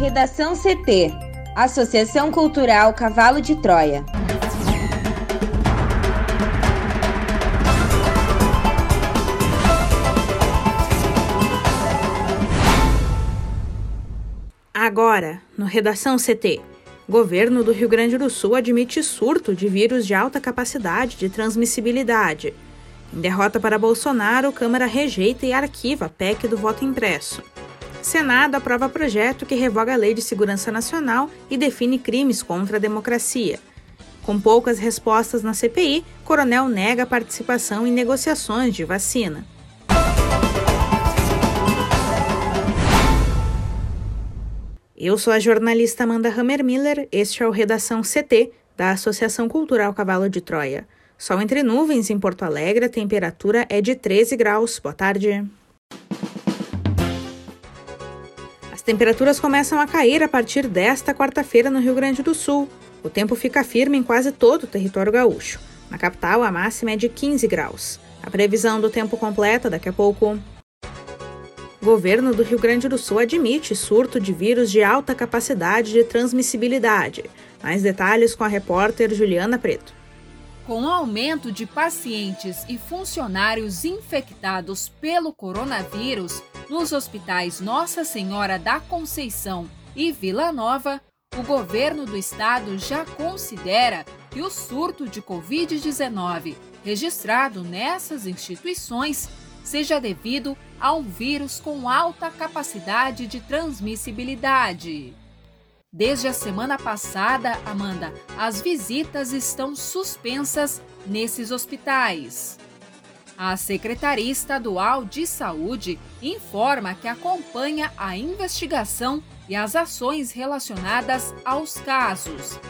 Redação CT Associação Cultural Cavalo de Troia. Agora, no Redação CT. Governo do Rio Grande do Sul admite surto de vírus de alta capacidade de transmissibilidade. Em derrota para Bolsonaro, Câmara rejeita e arquiva a PEC do voto impresso. Senado aprova projeto que revoga a Lei de Segurança Nacional e define crimes contra a democracia. Com poucas respostas na CPI, Coronel nega participação em negociações de vacina. Eu sou a jornalista Amanda Hammermiller, este é o Redação CT, da Associação Cultural Cavalo de Troia. Sol entre nuvens em Porto Alegre, a temperatura é de 13 graus. Boa tarde. Temperaturas começam a cair a partir desta quarta-feira no Rio Grande do Sul. O tempo fica firme em quase todo o território gaúcho. Na capital, a máxima é de 15 graus. A previsão do tempo completa daqui a pouco. Governo do Rio Grande do Sul admite surto de vírus de alta capacidade de transmissibilidade. Mais detalhes com a repórter Juliana Preto. Com o aumento de pacientes e funcionários infectados pelo coronavírus nos hospitais Nossa Senhora da Conceição e Vila Nova, o governo do estado já considera que o surto de Covid-19 registrado nessas instituições seja devido a um vírus com alta capacidade de transmissibilidade. Desde a semana passada, Amanda, as visitas estão suspensas nesses hospitais. A Secretaria Estadual de Saúde informa que acompanha a investigação e as ações relacionadas aos casos.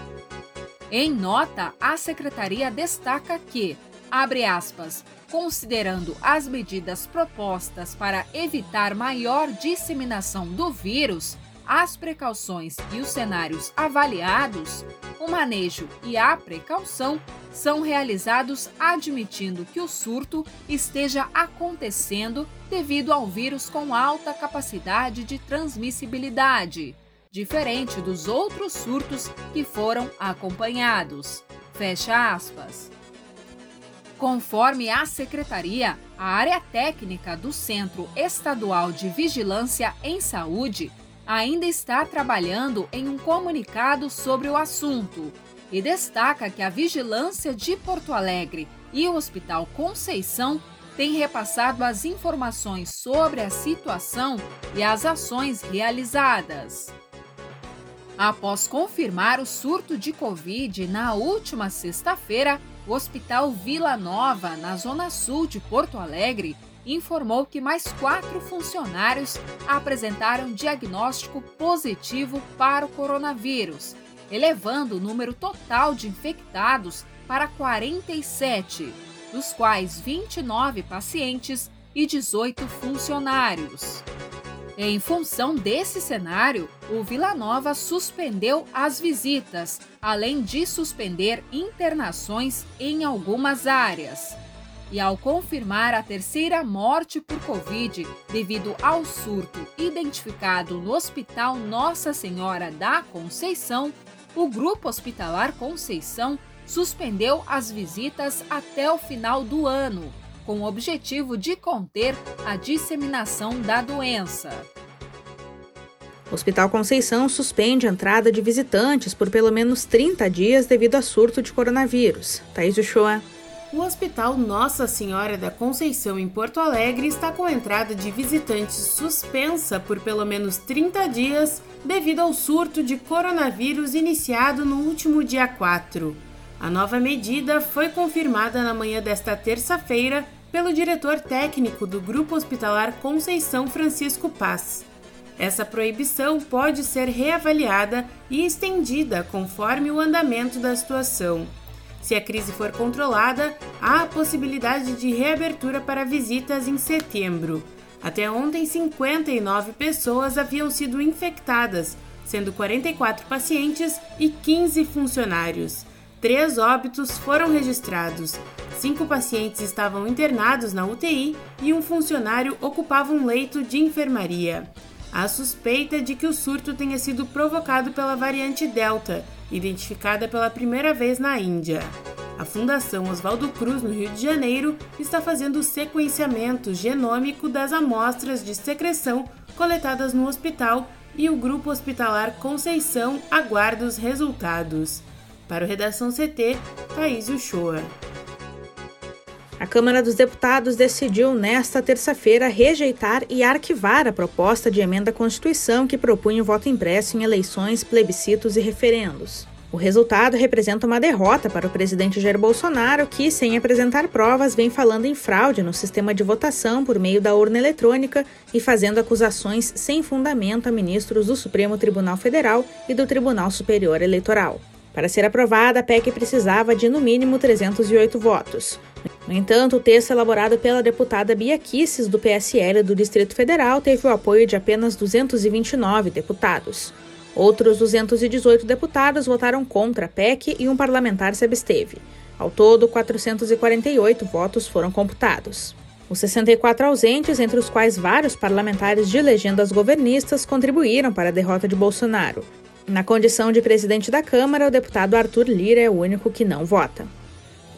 Em nota, a secretaria destaca que, abre aspas, considerando as medidas propostas para evitar maior disseminação do vírus, as precauções e os cenários avaliados, o manejo e a precaução são realizados admitindo que o surto esteja acontecendo devido ao vírus com alta capacidade de transmissibilidade, diferente dos outros surtos que foram acompanhados. Fecha aspas. Conforme a secretaria, a área técnica do Centro Estadual de Vigilância em Saúde ainda está trabalhando em um comunicado sobre o assunto e destaca que a Vigilância de Porto Alegre e o Hospital Conceição têm repassado as informações sobre a situação e as ações realizadas. Após confirmar o surto de Covid na última sexta-feira, o Hospital Vila Nova, na zona sul de Porto Alegre, informou que mais quatro funcionários apresentaram diagnóstico positivo para o coronavírus, elevando o número total de infectados para 47, dos quais 29 pacientes e 18 funcionários. Em função desse cenário, o Vila Nova suspendeu as visitas, além de suspender internações em algumas áreas. E ao confirmar a terceira morte por Covid devido ao surto identificado no Hospital Nossa Senhora da Conceição, o Grupo Hospitalar Conceição suspendeu as visitas até o final do ano com o objetivo de conter a disseminação da doença. O Hospital Conceição suspende a entrada de visitantes por pelo menos 30 dias devido a surto de coronavírus. Thaís Uchoa. O Hospital Nossa Senhora da Conceição em Porto Alegre está com a entrada de visitantes suspensa por pelo menos 30 dias devido ao surto de coronavírus iniciado no último dia 4. A nova medida foi confirmada na manhã desta terça-feira pelo diretor técnico do Grupo Hospitalar Conceição Francisco Paz. Essa proibição pode ser reavaliada e estendida conforme o andamento da situação. Se a crise for controlada, há a possibilidade de reabertura para visitas em setembro. Até ontem, 59 pessoas haviam sido infectadas, sendo 44 pacientes e 15 funcionários. Três óbitos foram registrados. Cinco pacientes estavam internados na UTI e um funcionário ocupava um leito de enfermaria. Há suspeita de que o surto tenha sido provocado pela variante Delta, identificada pela primeira vez na Índia. A Fundação Oswaldo Cruz, no Rio de Janeiro, está fazendo o sequenciamento genômico das amostras de secreção coletadas no hospital e o Grupo Hospitalar Conceição aguarda os resultados. Para o Redação CT, Thaís Uchoa. A Câmara dos Deputados decidiu nesta terça-feira rejeitar e arquivar a proposta de emenda à Constituição que propunha o voto impresso em eleições, plebiscitos e referendos. O resultado representa uma derrota para o presidente Jair Bolsonaro, que, sem apresentar provas, vem falando em fraude no sistema de votação por meio da urna eletrônica e fazendo acusações sem fundamento a ministros do Supremo Tribunal Federal e do Tribunal Superior Eleitoral. Para ser aprovada, a PEC precisava de no mínimo 308 votos. No entanto, o texto elaborado pela deputada Bia Kisses, do PSL do Distrito Federal, teve o apoio de apenas 229 deputados. Outros 218 deputados votaram contra a PEC e um parlamentar se absteve. Ao todo, 448 votos foram computados. Os 64 ausentes, entre os quais vários parlamentares de legendas governistas, contribuíram para a derrota de Bolsonaro. Na condição de presidente da Câmara, o deputado Arthur Lira é o único que não vota.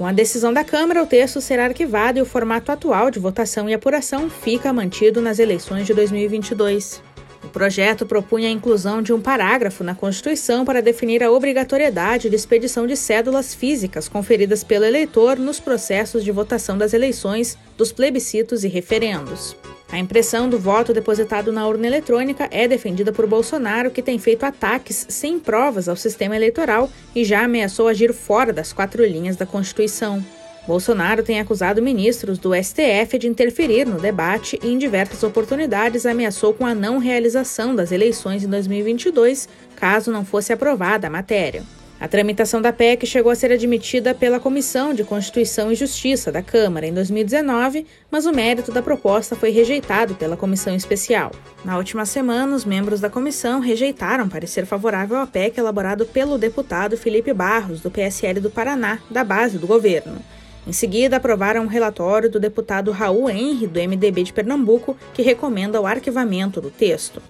Com a decisão da Câmara, o texto será arquivado e o formato atual de votação e apuração fica mantido nas eleições de 2022. O projeto propunha a inclusão de um parágrafo na Constituição para definir a obrigatoriedade de expedição de cédulas físicas conferidas pelo eleitor nos processos de votação das eleições, dos plebiscitos e referendos. A impressão do voto depositado na urna eletrônica é defendida por Bolsonaro, que tem feito ataques sem provas ao sistema eleitoral e já ameaçou agir fora das quatro linhas da Constituição. Bolsonaro tem acusado ministros do STF de interferir no debate e, em diversas oportunidades, ameaçou com a não realização das eleições em 2022 caso não fosse aprovada a matéria. A tramitação da PEC chegou a ser admitida pela Comissão de Constituição e Justiça da Câmara em 2019, mas o mérito da proposta foi rejeitado pela Comissão Especial. Na última semana, os membros da comissão rejeitaram parecer favorável à PEC elaborado pelo deputado Felipe Barros, do PSL do Paraná, da base do governo. Em seguida, aprovaram um relatório do deputado Raul Henry, do MDB de Pernambuco, que recomenda o arquivamento do texto.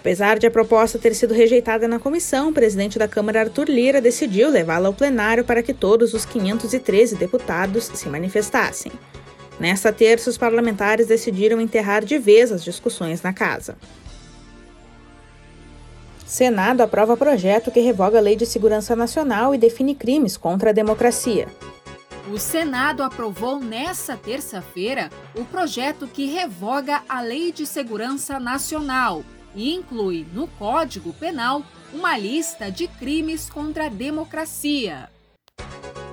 Apesar de a proposta ter sido rejeitada na comissão, o presidente da Câmara, Arthur Lira, decidiu levá-la ao plenário para que todos os 513 deputados se manifestassem. Nesta terça, os parlamentares decidiram enterrar de vez as discussões na casa. Senado aprova projeto que revoga a Lei de Segurança Nacional e define crimes contra a democracia. O Senado aprovou nesta terça-feira o projeto que revoga a Lei de Segurança Nacional e inclui no Código Penal uma lista de crimes contra a democracia.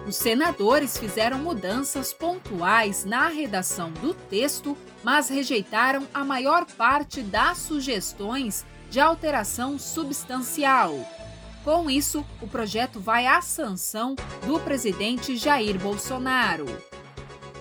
Os senadores fizeram mudanças pontuais na redação do texto, mas rejeitaram a maior parte das sugestões de alteração substancial. Com isso, o projeto vai à sanção do presidente Jair Bolsonaro.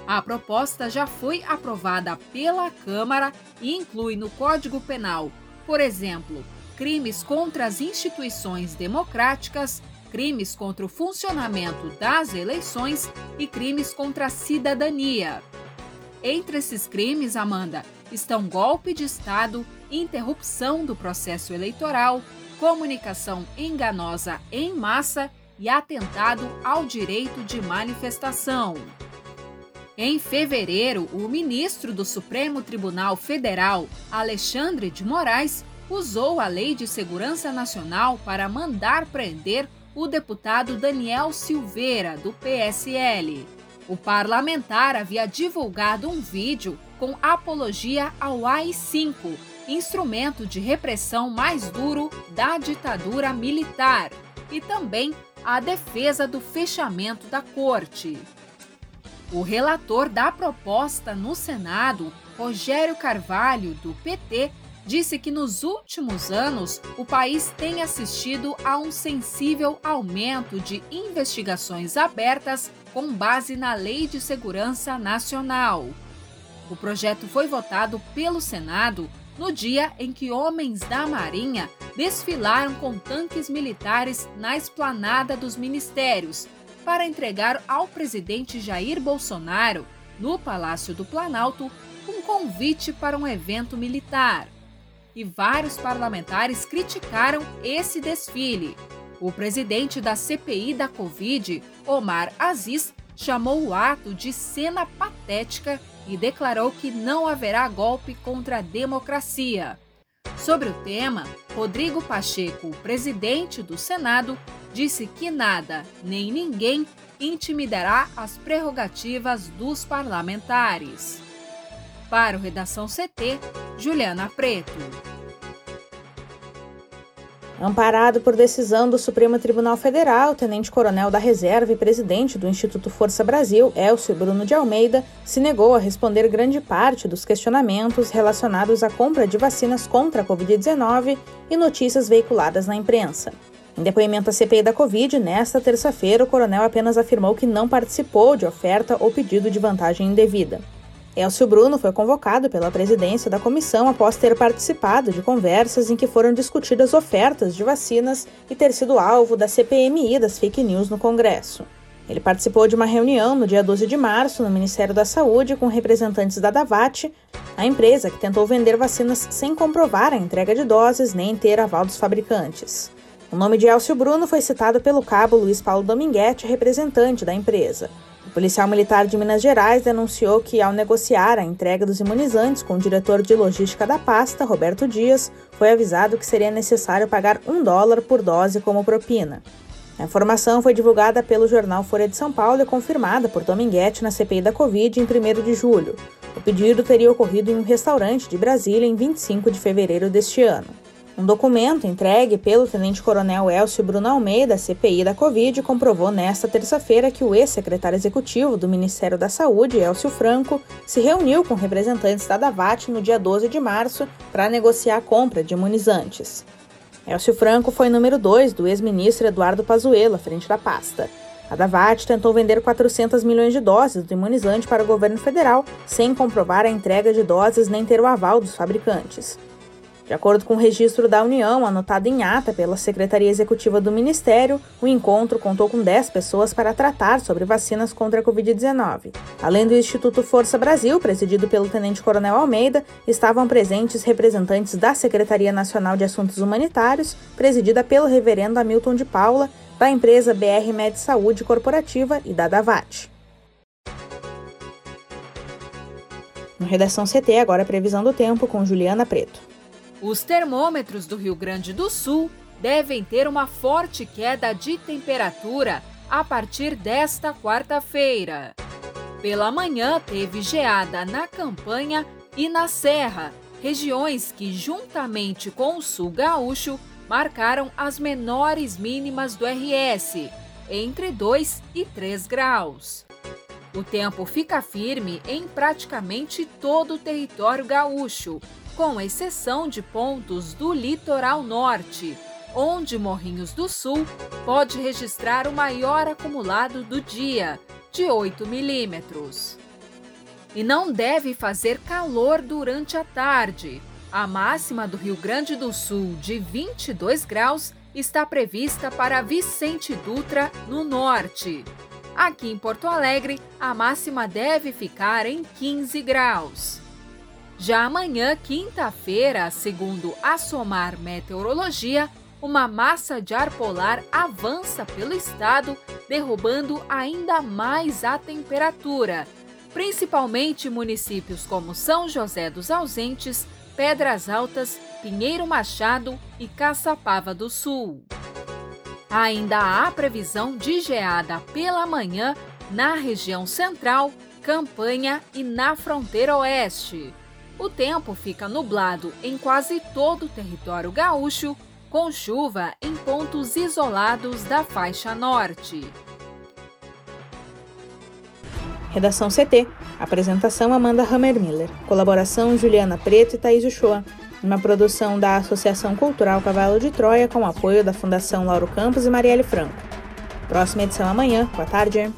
A proposta já foi aprovada pela Câmara e inclui no Código Penal por exemplo, crimes contra as instituições democráticas, crimes contra o funcionamento das eleições e crimes contra a cidadania. Entre esses crimes, Amanda, estão golpe de Estado, interrupção do processo eleitoral, comunicação enganosa em massa e atentado ao direito de manifestação. Em fevereiro, o ministro do Supremo Tribunal Federal, Alexandre de Moraes, usou a Lei de Segurança Nacional para mandar prender o deputado Daniel Silveira, do PSL. O parlamentar havia divulgado um vídeo com apologia ao AI-5, instrumento de repressão mais duro da ditadura militar, e também a defesa do fechamento da corte. O relator da proposta no Senado, Rogério Carvalho, do PT, disse que nos últimos anos o país tem assistido a um sensível aumento de investigações abertas com base na Lei de Segurança Nacional. O projeto foi votado pelo Senado no dia em que homens da Marinha desfilaram com tanques militares na esplanada dos ministérios para entregar ao presidente Jair Bolsonaro, no Palácio do Planalto, um convite para um evento militar. e vários parlamentares criticaram esse desfile. O presidente da CPI da Covid, Omar Aziz, chamou o ato de cena patética e declarou que não haverá golpe contra a democracia. Sobre o tema, Rodrigo Pacheco, presidente do Senado, disse que nada nem ninguém intimidará as prerrogativas dos parlamentares. Para o Redação CT, Juliana Preto. Amparado por decisão do Supremo Tribunal Federal, o tenente-coronel da Reserva e presidente do Instituto Força Brasil, Elcio Bruno de Almeida, se negou a responder grande parte dos questionamentos relacionados à compra de vacinas contra a Covid-19 e notícias veiculadas na imprensa. Em depoimento à CPI da Covid, nesta terça-feira, o coronel apenas afirmou que não participou de oferta ou pedido de vantagem indevida. Elcio Bruno foi convocado pela presidência da comissão após ter participado de conversas em que foram discutidas ofertas de vacinas e ter sido alvo da CPMI das fake news no Congresso. Ele participou de uma reunião no dia 12 de março no Ministério da Saúde com representantes da Davat, a empresa que tentou vender vacinas sem comprovar a entrega de doses nem ter aval dos fabricantes. O nome de Elcio Bruno foi citado pelo cabo Luiz Paulo Dominguete, representante da empresa. O policial militar de Minas Gerais denunciou que, ao negociar a entrega dos imunizantes com o diretor de logística da pasta, Roberto Dias, foi avisado que seria necessário pagar um dólar por dose como propina. A informação foi divulgada pelo jornal Folha de São Paulo e confirmada por Dominguete na CPI da Covid em 1 de julho. O pedido teria ocorrido em um restaurante de Brasília em 25 de fevereiro deste ano. Um documento entregue pelo tenente-coronel Elcio Bruno Almeida, CPI da Covid, comprovou nesta terça-feira que o ex-secretário executivo do Ministério da Saúde, Elcio Franco, se reuniu com representantes da Davat no dia 12 de março para negociar a compra de imunizantes. Elcio Franco foi número 2 do ex-ministro Eduardo Pazuello à frente da pasta. A Davat tentou vender 400 milhões de doses do imunizante para o governo federal, sem comprovar a entrega de doses nem ter o aval dos fabricantes. De acordo com o registro da União, anotado em ata pela Secretaria Executiva do Ministério, o encontro contou com 10 pessoas para tratar sobre vacinas contra a Covid-19. Além do Instituto Força Brasil, presidido pelo Tenente Coronel Almeida, estavam presentes representantes da Secretaria Nacional de Assuntos Humanitários, presidida pelo reverendo Hamilton de Paula, da empresa BR Med Saúde Corporativa e da Davat. No Redação CT, agora previsão do tempo com Juliana Preto. Os termômetros do Rio Grande do Sul devem ter uma forte queda de temperatura a partir desta quarta-feira. Pela manhã, teve geada na campanha e na serra, regiões que, juntamente com o sul gaúcho, marcaram as menores mínimas do RS, entre 2 e 3 graus. O tempo fica firme em praticamente todo o território gaúcho, com exceção de pontos do litoral norte, onde Morrinhos do Sul pode registrar o maior acumulado do dia, de 8 milímetros. E não deve fazer calor durante a tarde. A máxima do Rio Grande do Sul, de 22 graus, está prevista para Vicente Dutra, no norte. Aqui em Porto Alegre, a máxima deve ficar em 15 graus. Já amanhã, quinta-feira, segundo a Somar Meteorologia, uma massa de ar polar avança pelo estado, derrubando ainda mais a temperatura, principalmente municípios como São José dos Ausentes, Pedras Altas, Pinheiro Machado e Caçapava do Sul. Ainda há previsão de geada pela manhã na região central, Campanha e na fronteira oeste. O tempo fica nublado em quase todo o território gaúcho, com chuva em pontos isolados da faixa norte. Redação CT. Apresentação Amanda Hammermiller. Colaboração Juliana Preto e Thaís Uchoa. Uma produção da Associação Cultural Cavalo de Troia com apoio da Fundação Lauro Campos e Marielle Franco. Próxima edição amanhã. Boa tarde.